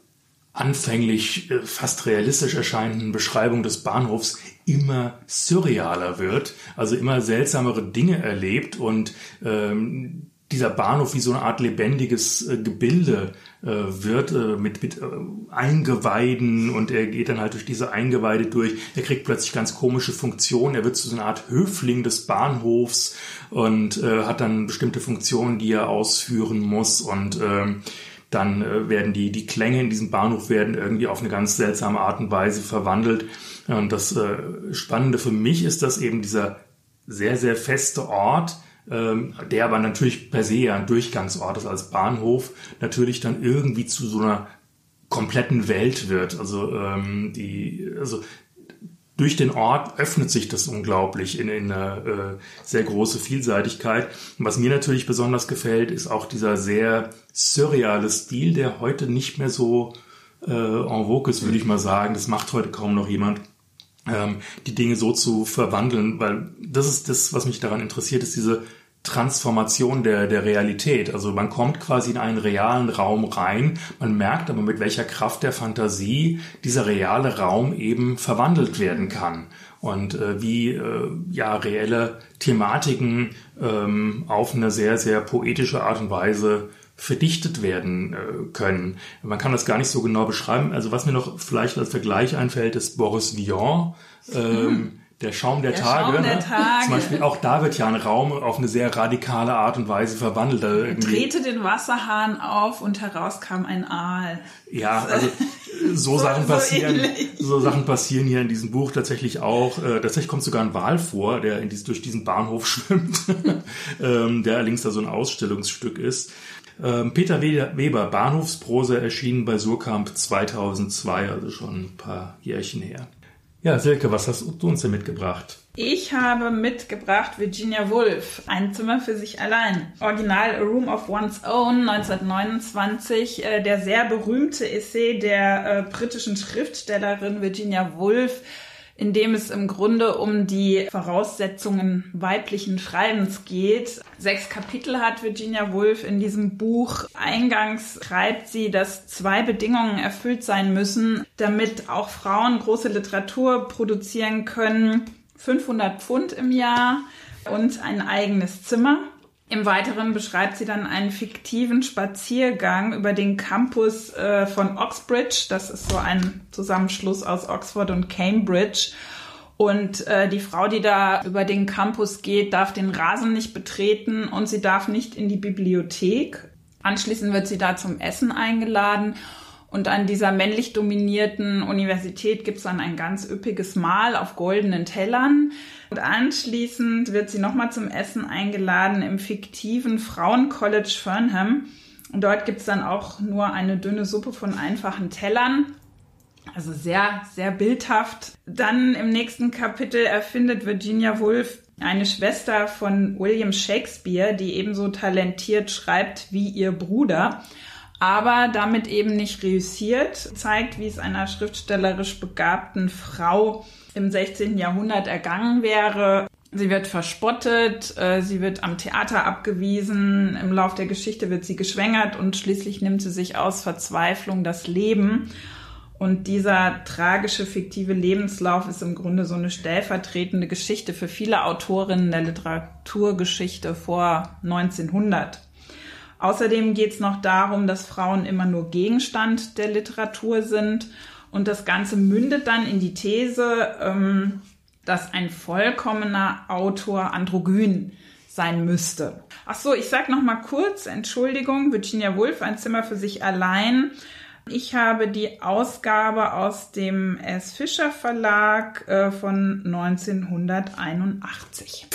anfänglich äh, fast realistisch erscheinenden Beschreibung des Bahnhofs immer surrealer wird, also immer seltsamere Dinge erlebt und ähm, dieser Bahnhof wie so eine Art lebendiges äh, Gebilde äh, wird äh, mit, mit äh, Eingeweiden und er geht dann halt durch diese Eingeweide durch. Er kriegt plötzlich ganz komische Funktionen. Er wird zu so einer Art Höfling des Bahnhofs und äh, hat dann bestimmte Funktionen, die er ausführen muss und ähm, dann äh, werden die, die Klänge in diesem Bahnhof werden irgendwie auf eine ganz seltsame Art und Weise verwandelt. Und das äh, Spannende für mich ist, dass eben dieser sehr, sehr feste Ort, ähm, der aber natürlich per se ja ein Durchgangsort ist als Bahnhof, natürlich dann irgendwie zu so einer kompletten Welt wird. Also ähm, die, also durch den Ort öffnet sich das unglaublich in, in eine äh, sehr große Vielseitigkeit. Und was mir natürlich besonders gefällt, ist auch dieser sehr surreale Stil, der heute nicht mehr so äh, en vogue ist, würde ich mal sagen. Das macht heute kaum noch jemand. Ähm, die Dinge so zu verwandeln, weil das ist das, was mich daran interessiert, ist diese Transformation der, der Realität. Also man kommt quasi in einen realen Raum rein, man merkt aber, mit welcher Kraft der Fantasie dieser reale Raum eben verwandelt werden kann. Und äh, wie äh, ja reelle Thematiken ähm, auf eine sehr, sehr poetische Art und Weise verdichtet werden äh, können. Man kann das gar nicht so genau beschreiben. Also was mir noch vielleicht als Vergleich einfällt, ist Boris Vian. Ähm, hm der Schaum der, der Tage. Schaum der ne? Tage. Zum Beispiel auch da wird ja ein Raum auf eine sehr radikale Art und Weise verwandelt. Er drehte den Wasserhahn auf und heraus kam ein Aal. Ja, also so, so Sachen passieren, so, so, Sachen passieren hier in diesem Buch tatsächlich auch. Äh, tatsächlich kommt sogar ein Wal vor, der in dies, durch diesen Bahnhof schwimmt, ähm, der allerdings da so ein Ausstellungsstück ist. Ähm, Peter Weber, Bahnhofsprose, erschienen bei Surkamp 2002, also schon ein paar Jährchen her. Ja, Silke, was hast du uns denn mitgebracht? Ich habe mitgebracht Virginia Woolf, ein Zimmer für sich allein. Original A Room of One's Own 1929, äh, der sehr berühmte Essay der äh, britischen Schriftstellerin Virginia Woolf, in dem es im Grunde um die Voraussetzungen weiblichen Schreibens geht. Sechs Kapitel hat Virginia Woolf in diesem Buch. Eingangs schreibt sie, dass zwei Bedingungen erfüllt sein müssen, damit auch Frauen große Literatur produzieren können. 500 Pfund im Jahr und ein eigenes Zimmer. Im Weiteren beschreibt sie dann einen fiktiven Spaziergang über den Campus äh, von Oxbridge. Das ist so ein Zusammenschluss aus Oxford und Cambridge. Und äh, die Frau, die da über den Campus geht, darf den Rasen nicht betreten und sie darf nicht in die Bibliothek. Anschließend wird sie da zum Essen eingeladen. Und an dieser männlich dominierten Universität gibt es dann ein ganz üppiges Mahl auf goldenen Tellern. Und anschließend wird sie nochmal zum Essen eingeladen im fiktiven Frauencollege Fernham. Und dort gibt's dann auch nur eine dünne Suppe von einfachen Tellern. Also sehr, sehr bildhaft. Dann im nächsten Kapitel erfindet Virginia Woolf eine Schwester von William Shakespeare, die ebenso talentiert schreibt wie ihr Bruder, aber damit eben nicht reüssiert, zeigt, wie es einer schriftstellerisch begabten Frau im 16. Jahrhundert ergangen wäre. Sie wird verspottet, äh, sie wird am Theater abgewiesen, im Lauf der Geschichte wird sie geschwängert und schließlich nimmt sie sich aus Verzweiflung das Leben. Und dieser tragische, fiktive Lebenslauf ist im Grunde so eine stellvertretende Geschichte für viele Autorinnen der Literaturgeschichte vor 1900. Außerdem geht es noch darum, dass Frauen immer nur Gegenstand der Literatur sind und das Ganze mündet dann in die These, ähm, dass ein vollkommener Autor androgyn sein müsste. Ach so, ich sag noch mal kurz, Entschuldigung, Virginia Woolf, ein Zimmer für sich allein. Ich habe die Ausgabe aus dem S. Fischer Verlag äh, von 1981.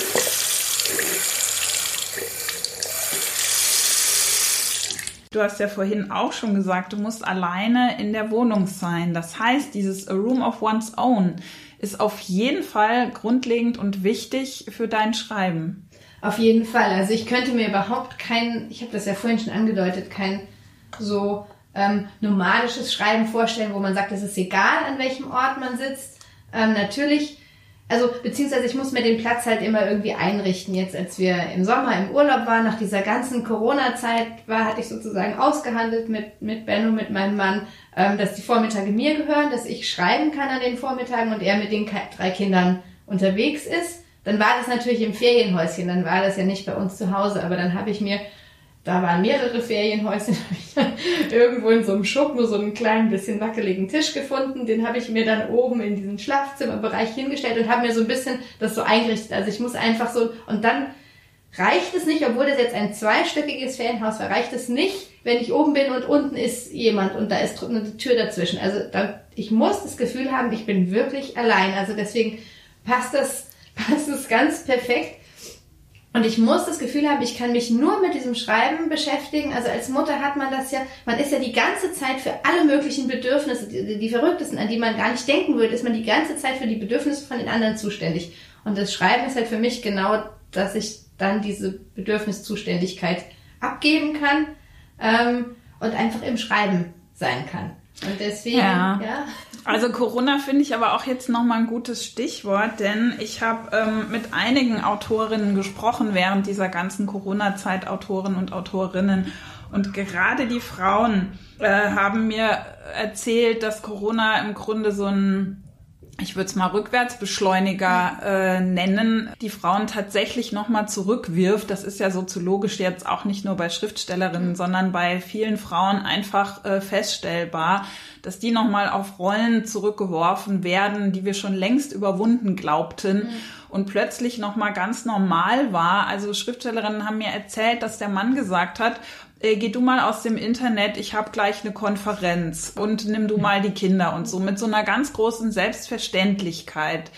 Du hast ja vorhin auch schon gesagt, du musst alleine in der Wohnung sein. Das heißt, dieses A Room of One's Own ist auf jeden Fall grundlegend und wichtig für dein Schreiben. Auf jeden Fall. Also ich könnte mir überhaupt kein, ich habe das ja vorhin schon angedeutet, kein so ähm, nomadisches Schreiben vorstellen, wo man sagt, es ist egal, an welchem Ort man sitzt. Ähm, natürlich also beziehungsweise ich muss mir den Platz halt immer irgendwie einrichten. Jetzt, als wir im Sommer im Urlaub waren, nach dieser ganzen Corona-Zeit war, hatte ich sozusagen ausgehandelt mit, mit Benno, mit meinem Mann, ähm, dass die Vormittage mir gehören, dass ich schreiben kann an den Vormittagen und er mit den drei Kindern unterwegs ist. Dann war das natürlich im Ferienhäuschen, dann war das ja nicht bei uns zu Hause, aber dann habe ich mir da waren mehrere Ferienhäuser. irgendwo in so einem Schupp nur so einen kleinen bisschen wackeligen Tisch gefunden. Den habe ich mir dann oben in diesen Schlafzimmerbereich hingestellt und habe mir so ein bisschen das so eingerichtet. Also ich muss einfach so und dann reicht es nicht, obwohl das jetzt ein zweistöckiges Ferienhaus war, reicht es nicht, wenn ich oben bin und unten ist jemand und da ist eine Tür dazwischen. Also da, ich muss das Gefühl haben, ich bin wirklich allein. Also deswegen passt das, passt es ganz perfekt. Und ich muss das Gefühl haben, ich kann mich nur mit diesem Schreiben beschäftigen. Also als Mutter hat man das ja, man ist ja die ganze Zeit für alle möglichen Bedürfnisse, die, die verrücktesten, an die man gar nicht denken würde, ist man die ganze Zeit für die Bedürfnisse von den anderen zuständig. Und das Schreiben ist halt für mich genau, dass ich dann diese Bedürfniszuständigkeit abgeben kann ähm, und einfach im Schreiben sein kann. Und deswegen, ja. ja. Also Corona finde ich aber auch jetzt nochmal ein gutes Stichwort, denn ich habe ähm, mit einigen Autorinnen gesprochen während dieser ganzen Corona-Zeit, Autoren und Autorinnen. Und gerade die Frauen äh, haben mir erzählt, dass Corona im Grunde so ein ich würde es mal Rückwärtsbeschleuniger äh, nennen, die Frauen tatsächlich nochmal zurückwirft. Das ist ja soziologisch jetzt auch nicht nur bei Schriftstellerinnen, sondern bei vielen Frauen einfach äh, feststellbar, dass die nochmal auf Rollen zurückgeworfen werden, die wir schon längst überwunden glaubten. Mhm und plötzlich nochmal ganz normal war. Also Schriftstellerinnen haben mir erzählt, dass der Mann gesagt hat, äh, geh du mal aus dem Internet, ich habe gleich eine Konferenz und nimm du mal die Kinder und so mit so einer ganz großen Selbstverständlichkeit.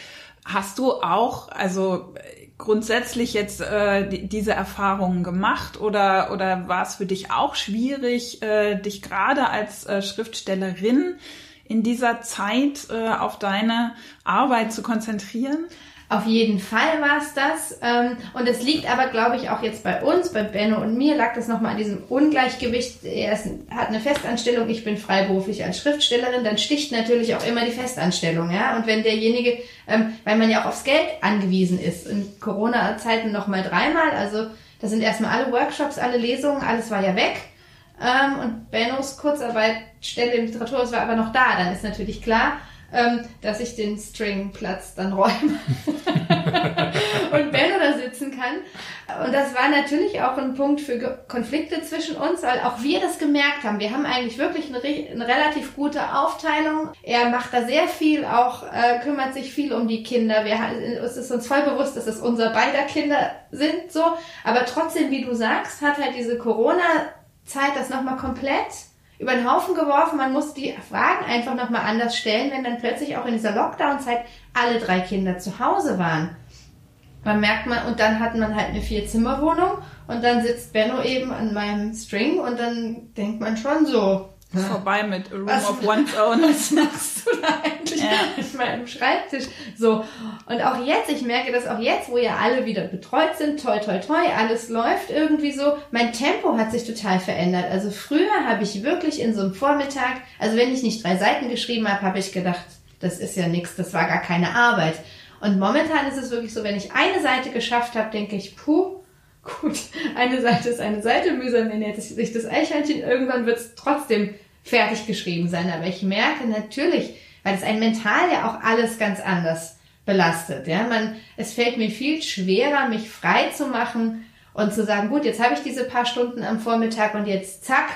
Hast du auch, also grundsätzlich jetzt äh, die, diese Erfahrungen gemacht oder oder war es für dich auch schwierig, äh, dich gerade als äh, Schriftstellerin in dieser Zeit äh, auf deine Arbeit zu konzentrieren? Auf jeden Fall war es das. Ähm, und es liegt aber, glaube ich, auch jetzt bei uns, bei Benno und mir, lag das nochmal an diesem Ungleichgewicht. Er ist, hat eine Festanstellung, ich bin freiberuflich als Schriftstellerin, dann sticht natürlich auch immer die Festanstellung. Ja? Und wenn derjenige, ähm, weil man ja auch aufs Geld angewiesen ist, in Corona-Zeiten nochmal dreimal, also da sind erstmal alle Workshops, alle Lesungen, alles war ja weg. Ähm, und Bennos Kurzarbeitstelle im Literaturhaus war aber noch da. Dann ist natürlich klar, ähm, dass ich den Stringplatz dann räume und Benno da sitzen kann. Und das war natürlich auch ein Punkt für Konflikte zwischen uns, weil auch wir das gemerkt haben. Wir haben eigentlich wirklich eine, eine relativ gute Aufteilung. Er macht da sehr viel, auch äh, kümmert sich viel um die Kinder. Wir, es ist uns voll bewusst, dass es unser beider Kinder sind, so. Aber trotzdem, wie du sagst, hat halt diese Corona-Zeit das nochmal komplett über den Haufen geworfen. Man muss die Fragen einfach nochmal anders stellen, wenn dann plötzlich auch in dieser Lockdown-Zeit alle drei Kinder zu Hause waren. Man merkt man, und dann hat man halt eine Vierzimmerwohnung und dann sitzt Benno eben an meinem String und dann denkt man schon so, Vorbei mit A Room was, of One's Own. Was machst du da eigentlich ja. mit meinem Schreibtisch? So. Und auch jetzt, ich merke das auch jetzt, wo ja alle wieder betreut sind, toi, toi, toi, alles läuft irgendwie so. Mein Tempo hat sich total verändert. Also früher habe ich wirklich in so einem Vormittag, also wenn ich nicht drei Seiten geschrieben habe, habe ich gedacht, das ist ja nichts, das war gar keine Arbeit. Und momentan ist es wirklich so, wenn ich eine Seite geschafft habe, denke ich, puh, gut, eine Seite ist eine Seite, mühsam ernährt sich das Eichhörnchen, irgendwann wird es trotzdem fertig geschrieben sein. Aber ich merke natürlich, weil es ein mental ja auch alles ganz anders belastet. Ja, man, es fällt mir viel schwerer, mich frei zu machen und zu sagen, gut, jetzt habe ich diese paar Stunden am Vormittag und jetzt zack,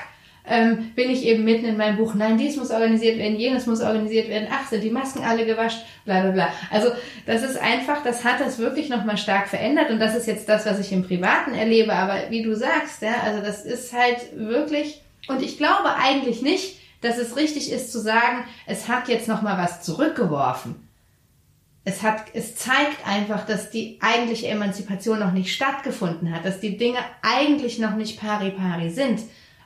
ähm, bin ich eben mitten in meinem Buch, nein, dies muss organisiert werden, jenes muss organisiert werden, ach, sind die Masken alle gewascht, bla bla bla. Also das ist einfach, das hat das wirklich nochmal stark verändert und das ist jetzt das, was ich im Privaten erlebe, aber wie du sagst, ja, also das ist halt wirklich, und ich glaube eigentlich nicht, dass es richtig ist zu sagen, es hat jetzt nochmal was zurückgeworfen. Es hat, es zeigt einfach, dass die eigentliche Emanzipation noch nicht stattgefunden hat, dass die Dinge eigentlich noch nicht pari pari sind.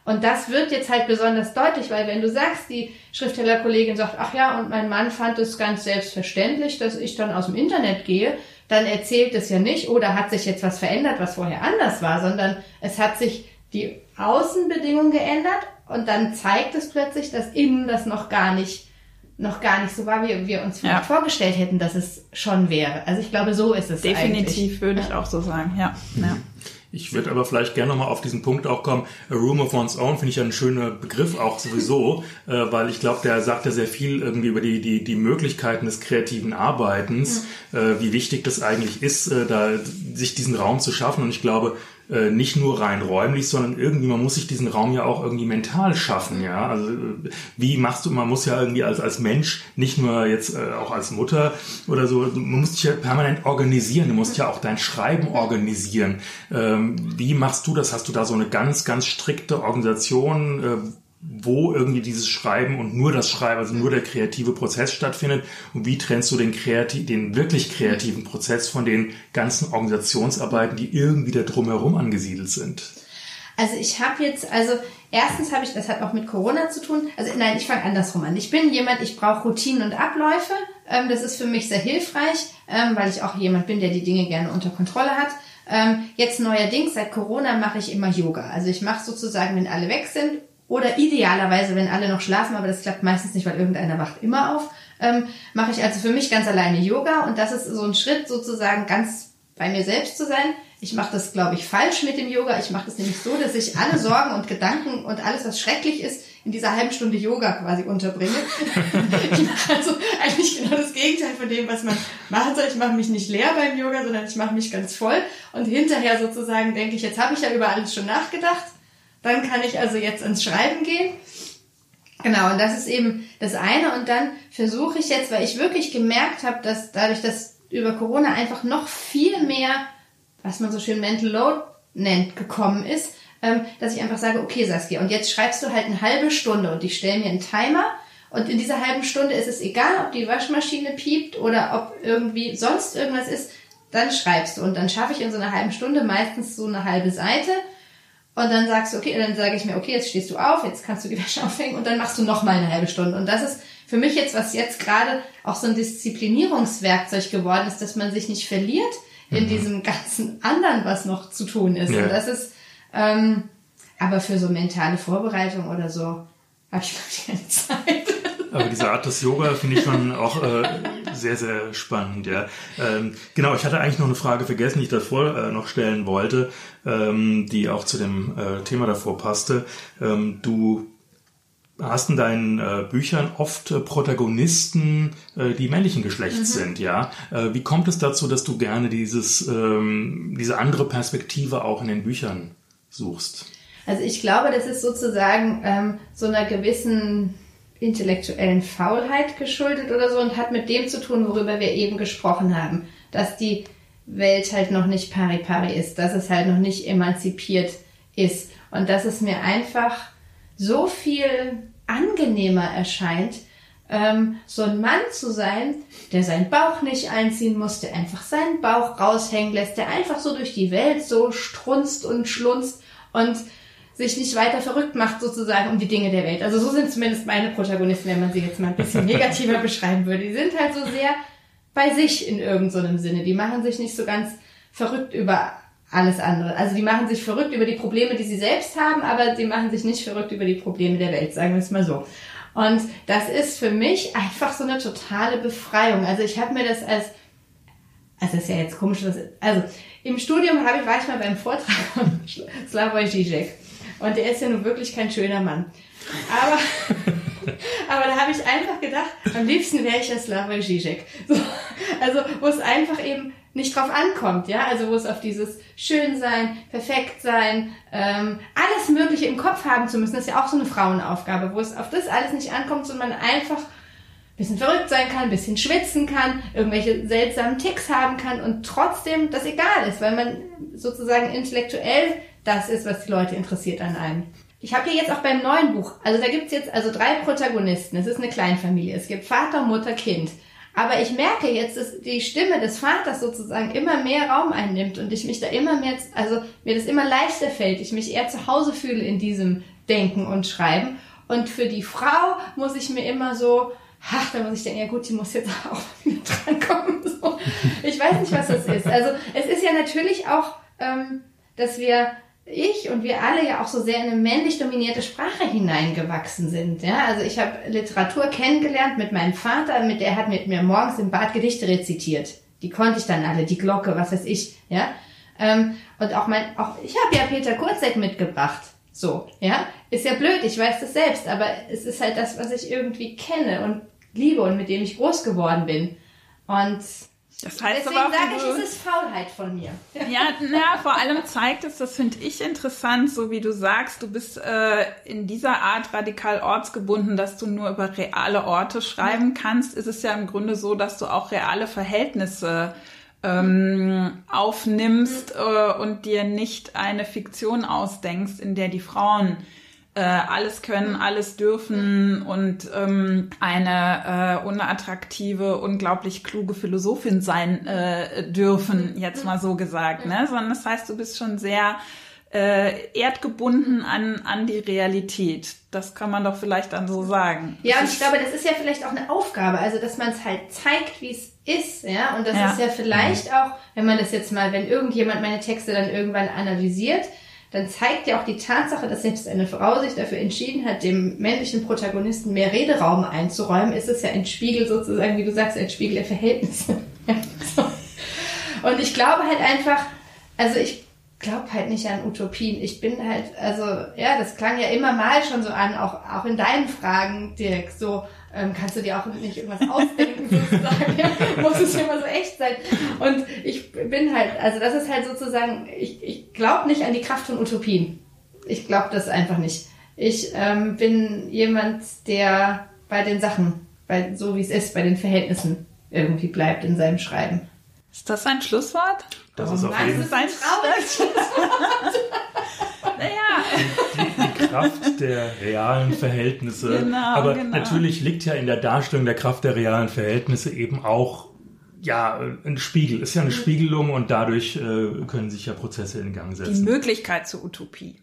Und das wird jetzt halt besonders deutlich, weil wenn du sagst, die Schriftstellerkollegin sagt, ach ja, und mein Mann fand es ganz selbstverständlich, dass ich dann aus dem Internet gehe, dann erzählt es ja nicht, oder hat sich jetzt was verändert, was vorher anders war, sondern es hat sich die Außenbedingungen geändert und dann zeigt es plötzlich, dass innen das noch gar nicht noch gar nicht so war, wie wir uns ja. vorgestellt hätten, dass es schon wäre. Also ich glaube, so ist es Definitiv eigentlich. würde ich auch so sagen, ja. ja. Ich würde aber vielleicht gerne nochmal auf diesen Punkt auch kommen. A Room of One's Own finde ich ja ein schöner Begriff auch sowieso, äh, weil ich glaube, der sagt ja sehr viel irgendwie über die, die, die Möglichkeiten des kreativen Arbeitens, mhm. äh, wie wichtig das eigentlich ist, äh, da sich diesen Raum zu schaffen. Und ich glaube, äh, nicht nur rein räumlich, sondern irgendwie, man muss sich diesen Raum ja auch irgendwie mental schaffen, ja. Also äh, wie machst du, man muss ja irgendwie als, als Mensch, nicht nur jetzt äh, auch als Mutter oder so, man muss dich ja permanent organisieren, du musst ja auch dein Schreiben organisieren. Ähm, wie machst du das? Hast du da so eine ganz, ganz strikte Organisation? Äh, wo irgendwie dieses Schreiben und nur das Schreiben, also nur der kreative Prozess stattfindet und wie trennst du den kreativ, den wirklich kreativen Prozess von den ganzen Organisationsarbeiten, die irgendwie da drumherum angesiedelt sind? Also ich habe jetzt, also erstens habe ich, das hat auch mit Corona zu tun. Also nein, ich fange andersrum an. Ich bin jemand, ich brauche Routinen und Abläufe. Ähm, das ist für mich sehr hilfreich, ähm, weil ich auch jemand bin, der die Dinge gerne unter Kontrolle hat. Ähm, jetzt neuerdings, seit Corona mache ich immer Yoga. Also ich mache sozusagen, wenn alle weg sind, oder idealerweise, wenn alle noch schlafen, aber das klappt meistens nicht, weil irgendeiner wacht immer auf, ähm, mache ich also für mich ganz alleine Yoga. Und das ist so ein Schritt, sozusagen ganz bei mir selbst zu sein. Ich mache das, glaube ich, falsch mit dem Yoga. Ich mache das nämlich so, dass ich alle Sorgen und Gedanken und alles, was schrecklich ist, in dieser halben Stunde Yoga quasi unterbringe. ich mache also eigentlich genau das Gegenteil von dem, was man machen soll. Ich mache mich nicht leer beim Yoga, sondern ich mache mich ganz voll. Und hinterher sozusagen denke ich, jetzt habe ich ja über alles schon nachgedacht dann kann ich also jetzt ins Schreiben gehen. Genau, und das ist eben das eine. Und dann versuche ich jetzt, weil ich wirklich gemerkt habe, dass dadurch, dass über Corona einfach noch viel mehr, was man so schön Mental Load nennt, gekommen ist, ähm, dass ich einfach sage, okay Saskia, und jetzt schreibst du halt eine halbe Stunde und ich stelle mir einen Timer und in dieser halben Stunde ist es egal, ob die Waschmaschine piept oder ob irgendwie sonst irgendwas ist, dann schreibst du. Und dann schaffe ich in so einer halben Stunde meistens so eine halbe Seite und dann sagst du, okay, dann sage ich mir, okay, jetzt stehst du auf, jetzt kannst du die Wäsche aufhängen und dann machst du noch mal eine halbe Stunde. Und das ist für mich jetzt, was jetzt gerade auch so ein Disziplinierungswerkzeug geworden ist, dass man sich nicht verliert in mhm. diesem ganzen anderen, was noch zu tun ist. Ja. Und das ist, ähm, aber für so mentale Vorbereitung oder so habe ich keine Zeit. Aber diese Art des Yoga finde ich schon auch äh, sehr, sehr spannend, ja. Ähm, genau, ich hatte eigentlich noch eine Frage vergessen, die ich davor äh, noch stellen wollte, ähm, die auch zu dem äh, Thema davor passte. Ähm, du hast in deinen äh, Büchern oft äh, Protagonisten, äh, die männlichen Geschlechts mhm. sind, ja. Äh, wie kommt es dazu, dass du gerne dieses, ähm, diese andere Perspektive auch in den Büchern suchst? Also ich glaube, das ist sozusagen ähm, so einer gewissen intellektuellen Faulheit geschuldet oder so und hat mit dem zu tun, worüber wir eben gesprochen haben, dass die Welt halt noch nicht pari pari ist, dass es halt noch nicht emanzipiert ist. Und dass es mir einfach so viel angenehmer erscheint, ähm, so ein Mann zu sein, der seinen Bauch nicht einziehen muss, der einfach seinen Bauch raushängen lässt, der einfach so durch die Welt so strunzt und schlunzt und sich nicht weiter verrückt macht sozusagen um die Dinge der Welt. Also so sind zumindest meine Protagonisten, wenn man sie jetzt mal ein bisschen negativer beschreiben würde. Die sind halt so sehr bei sich in irgendeinem so Sinne. Die machen sich nicht so ganz verrückt über alles andere. Also die machen sich verrückt über die Probleme, die sie selbst haben, aber sie machen sich nicht verrückt über die Probleme der Welt, sagen wir es mal so. Und das ist für mich einfach so eine totale Befreiung. Also ich habe mir das als, also das ist ja jetzt komisch, was, also im Studium habe ich, war ich mal beim Vortrag von Slavoj Žižek. Und der ist ja nun wirklich kein schöner Mann. Aber, aber da habe ich einfach gedacht, am liebsten wäre ich ja Slavoj Žižek. So, also wo es einfach eben nicht drauf ankommt, ja, also wo es auf dieses Schönsein, Perfektsein, ähm, alles Mögliche im Kopf haben zu müssen, das ist ja auch so eine Frauenaufgabe, wo es auf das alles nicht ankommt, sondern man einfach ein bisschen verrückt sein kann, ein bisschen schwitzen kann, irgendwelche seltsamen Ticks haben kann und trotzdem das egal ist, weil man sozusagen intellektuell das ist, was die Leute interessiert an einem. Ich habe hier jetzt auch beim neuen Buch, also da gibt's jetzt also drei Protagonisten. Es ist eine Kleinfamilie. Es gibt Vater, Mutter, Kind. Aber ich merke jetzt, dass die Stimme des Vaters sozusagen immer mehr Raum einnimmt und ich mich da immer mehr, also mir das immer leichter fällt, ich mich eher zu Hause fühle in diesem Denken und Schreiben. Und für die Frau muss ich mir immer so, ach, da muss ich denken, ja gut, die muss jetzt auch wieder drankommen. So. Ich weiß nicht, was das ist. Also es ist ja natürlich auch, ähm, dass wir ich und wir alle ja auch so sehr in eine männlich dominierte Sprache hineingewachsen sind. Ja, also ich habe Literatur kennengelernt mit meinem Vater, mit der hat mit mir morgens im Bad Gedichte rezitiert. Die konnte ich dann alle, die Glocke, was weiß ich, ja. Ähm, und auch mein, auch ich habe ja Peter Kurzek mitgebracht. So, ja, ist ja blöd, ich weiß das selbst, aber es ist halt das, was ich irgendwie kenne und liebe und mit dem ich groß geworden bin. Und das heißt Deswegen aber sage ich, es ist Faulheit von mir. Ja, na, vor allem zeigt es, das finde ich interessant, so wie du sagst, du bist äh, in dieser Art radikal ortsgebunden, dass du nur über reale Orte schreiben kannst. Ist es ja im Grunde so, dass du auch reale Verhältnisse ähm, aufnimmst äh, und dir nicht eine Fiktion ausdenkst, in der die Frauen äh, alles können, alles dürfen und ähm, eine äh, unattraktive, unglaublich kluge Philosophin sein äh, dürfen, jetzt mal so gesagt, ne? Sondern das heißt, du bist schon sehr äh, erdgebunden an, an die Realität. Das kann man doch vielleicht dann so sagen. Ja, und ich glaube, das ist ja vielleicht auch eine Aufgabe, also dass man es halt zeigt, wie es ist, ja. Und das ja. ist ja vielleicht auch, wenn man das jetzt mal, wenn irgendjemand meine Texte dann irgendwann analysiert, dann zeigt ja auch die Tatsache, dass selbst eine Frau sich dafür entschieden hat, dem männlichen Protagonisten mehr Rederaum einzuräumen, ist es ja ein Spiegel sozusagen, wie du sagst, ein Spiegel der Verhältnisse. Und ich glaube halt einfach, also ich glaube halt nicht an Utopien. Ich bin halt, also ja, das klang ja immer mal schon so an, auch, auch in deinen Fragen, Dirk, so, ähm, kannst du dir auch nicht irgendwas ausdenken sozusagen, ja, muss es immer so echt sein. Und ich bin halt, also das ist halt sozusagen, ich, ich glaube nicht an die Kraft von Utopien. Ich glaube das einfach nicht. Ich ähm, bin jemand, der bei den Sachen, bei so wie es ist, bei den Verhältnissen irgendwie bleibt in seinem Schreiben. Ist das ein Schlusswort? Das ist auf jeden Fall ein Schlusswort. naja. Kraft der realen Verhältnisse. Genau, Aber genau. natürlich liegt ja in der Darstellung der Kraft der realen Verhältnisse eben auch ja, ein Spiegel, ist ja eine Spiegelung und dadurch äh, können sich ja Prozesse in Gang setzen. Die Möglichkeit zur Utopie.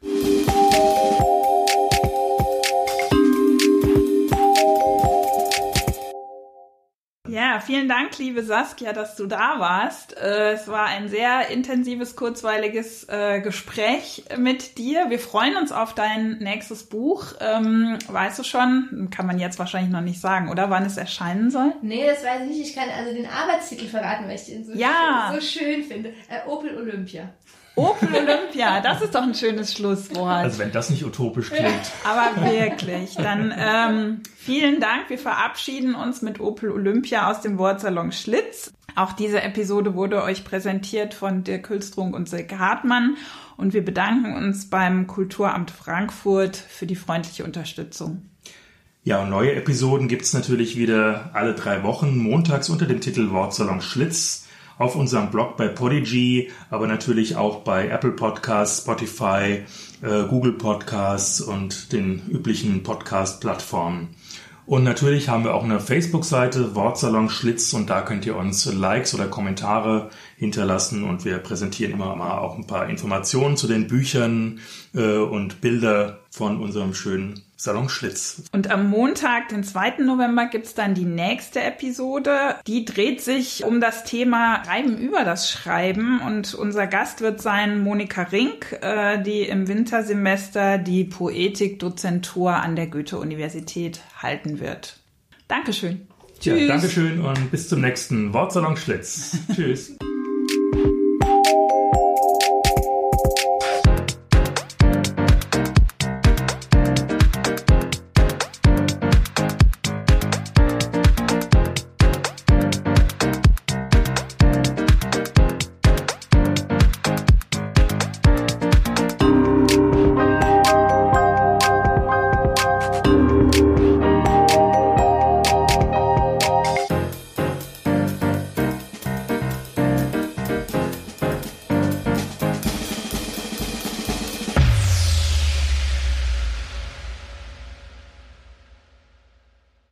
Ja, vielen Dank, liebe Saskia, dass du da warst. Äh, es war ein sehr intensives, kurzweiliges äh, Gespräch mit dir. Wir freuen uns auf dein nächstes Buch. Ähm, weißt du schon, kann man jetzt wahrscheinlich noch nicht sagen, oder wann es erscheinen soll? Nee, das weiß ich nicht. Ich kann also den Arbeitstitel verraten, weil ich den so, ja. schön, so schön finde. Äh, Opel Olympia. Opel Olympia, das ist doch ein schönes Schlusswort. Also wenn das nicht utopisch klingt. Aber wirklich, dann ähm, vielen Dank. Wir verabschieden uns mit Opel Olympia aus dem Wortsalon Schlitz. Auch diese Episode wurde euch präsentiert von Dirk Hülstrunk und Silke Hartmann. Und wir bedanken uns beim Kulturamt Frankfurt für die freundliche Unterstützung. Ja, und neue Episoden gibt's natürlich wieder alle drei Wochen, montags unter dem Titel Wortsalon Schlitz auf unserem Blog bei Podigy, aber natürlich auch bei Apple Podcasts, Spotify, äh, Google Podcasts und den üblichen Podcast-Plattformen. Und natürlich haben wir auch eine Facebook-Seite, Wortsalon Schlitz, und da könnt ihr uns Likes oder Kommentare hinterlassen und wir präsentieren immer mal auch ein paar Informationen zu den Büchern äh, und Bilder von unserem schönen Salon Schlitz. Und am Montag, den 2. November, gibt's dann die nächste Episode. Die dreht sich um das Thema Reiben über das Schreiben. Und unser Gast wird sein Monika Rink, äh, die im Wintersemester die Poetikdozentur an der Goethe-Universität halten wird. Dankeschön. Tschüss. Ja, Dankeschön und bis zum nächsten Wortsalon Schlitz. Tschüss.